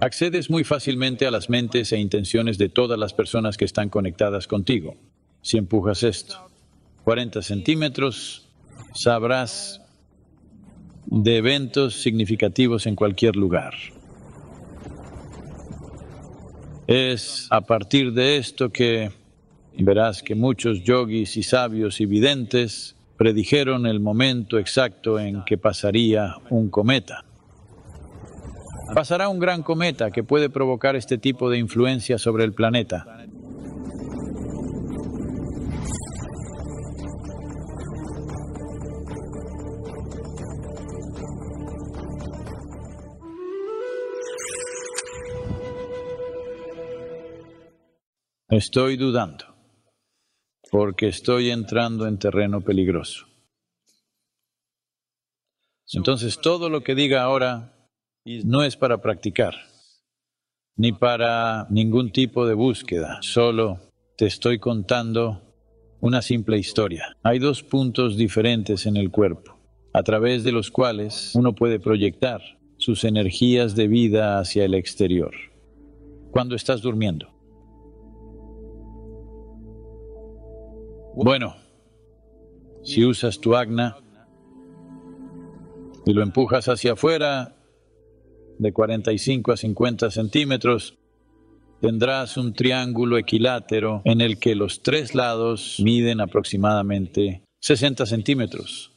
Accedes muy fácilmente a las mentes e intenciones de todas las personas que están conectadas contigo. Si empujas esto 40 centímetros, sabrás de eventos significativos en cualquier lugar. Es a partir de esto que verás que muchos yogis y sabios y videntes predijeron el momento exacto en que pasaría un cometa. Pasará un gran cometa que puede provocar este tipo de influencia sobre el planeta. Estoy dudando, porque estoy entrando en terreno peligroso. Entonces, todo lo que diga ahora no es para practicar, ni para ningún tipo de búsqueda, solo te estoy contando una simple historia. Hay dos puntos diferentes en el cuerpo, a través de los cuales uno puede proyectar sus energías de vida hacia el exterior. Cuando estás durmiendo. Bueno, si usas tu agna y lo empujas hacia afuera, de 45 a 50 centímetros, tendrás un triángulo equilátero en el que los tres lados miden aproximadamente 60 centímetros.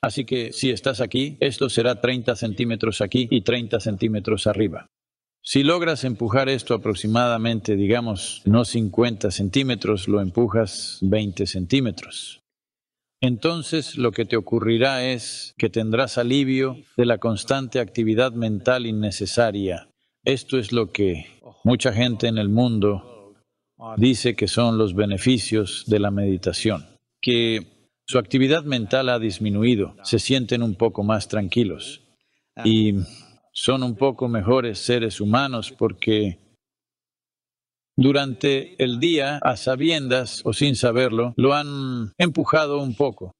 Así que si estás aquí, esto será 30 centímetros aquí y 30 centímetros arriba. Si logras empujar esto aproximadamente, digamos, no 50 centímetros, lo empujas 20 centímetros entonces lo que te ocurrirá es que tendrás alivio de la constante actividad mental innecesaria. Esto es lo que mucha gente en el mundo dice que son los beneficios de la meditación, que su actividad mental ha disminuido, se sienten un poco más tranquilos y son un poco mejores seres humanos porque durante el día, a sabiendas o sin saberlo, lo han empujado un poco.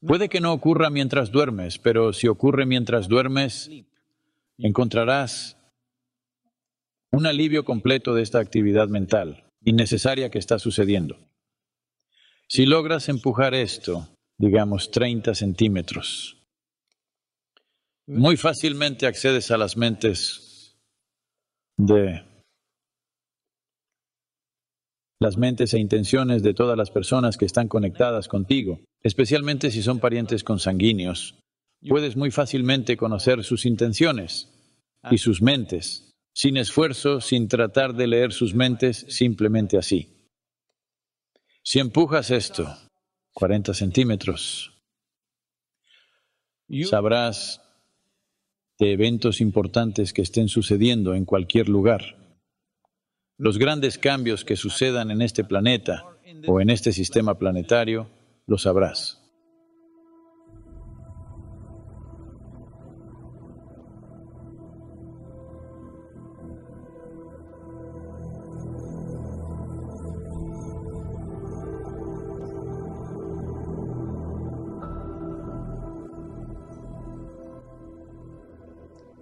Puede que no ocurra mientras duermes, pero si ocurre mientras duermes, encontrarás un alivio completo de esta actividad mental innecesaria que está sucediendo. Si logras empujar esto, digamos 30 centímetros, muy fácilmente accedes a las mentes de las mentes e intenciones de todas las personas que están conectadas contigo, especialmente si son parientes consanguíneos. Puedes muy fácilmente conocer sus intenciones y sus mentes, sin esfuerzo, sin tratar de leer sus mentes, simplemente así. Si empujas esto, 40 centímetros, sabrás de eventos importantes que estén sucediendo en cualquier lugar los grandes cambios que sucedan en este planeta o en este sistema planetario, lo sabrás.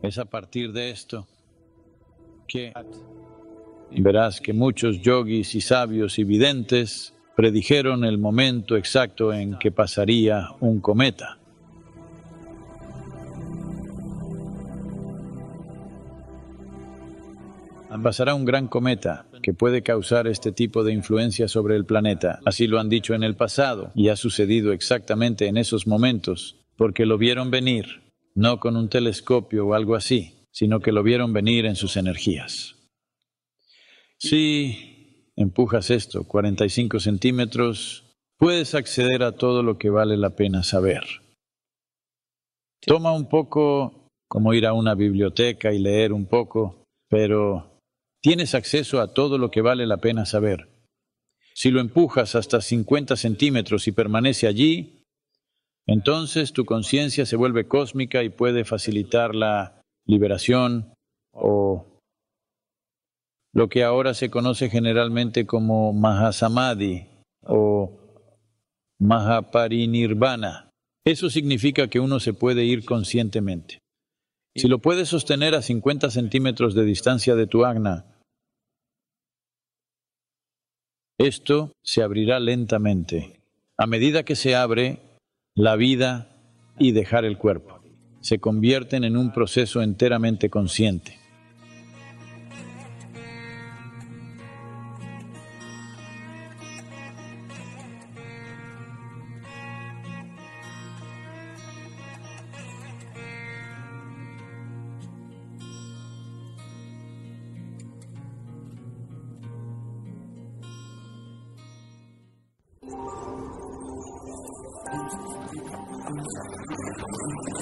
Es a partir de esto que verás que muchos yogis y sabios y videntes predijeron el momento exacto en que pasaría un cometa. Pasará un gran cometa que puede causar este tipo de influencia sobre el planeta. Así lo han dicho en el pasado y ha sucedido exactamente en esos momentos, porque lo vieron venir, no con un telescopio o algo así, sino que lo vieron venir en sus energías. Si empujas esto 45 centímetros, puedes acceder a todo lo que vale la pena saber. Toma un poco como ir a una biblioteca y leer un poco, pero tienes acceso a todo lo que vale la pena saber. Si lo empujas hasta 50 centímetros y permanece allí, entonces tu conciencia se vuelve cósmica y puede facilitar la liberación o lo que ahora se conoce generalmente como Mahasamadhi o Mahaparinirvana. Eso significa que uno se puede ir conscientemente. Si lo puedes sostener a 50 centímetros de distancia de tu agna, esto se abrirá lentamente. A medida que se abre, la vida y dejar el cuerpo se convierten en un proceso enteramente consciente. すごい。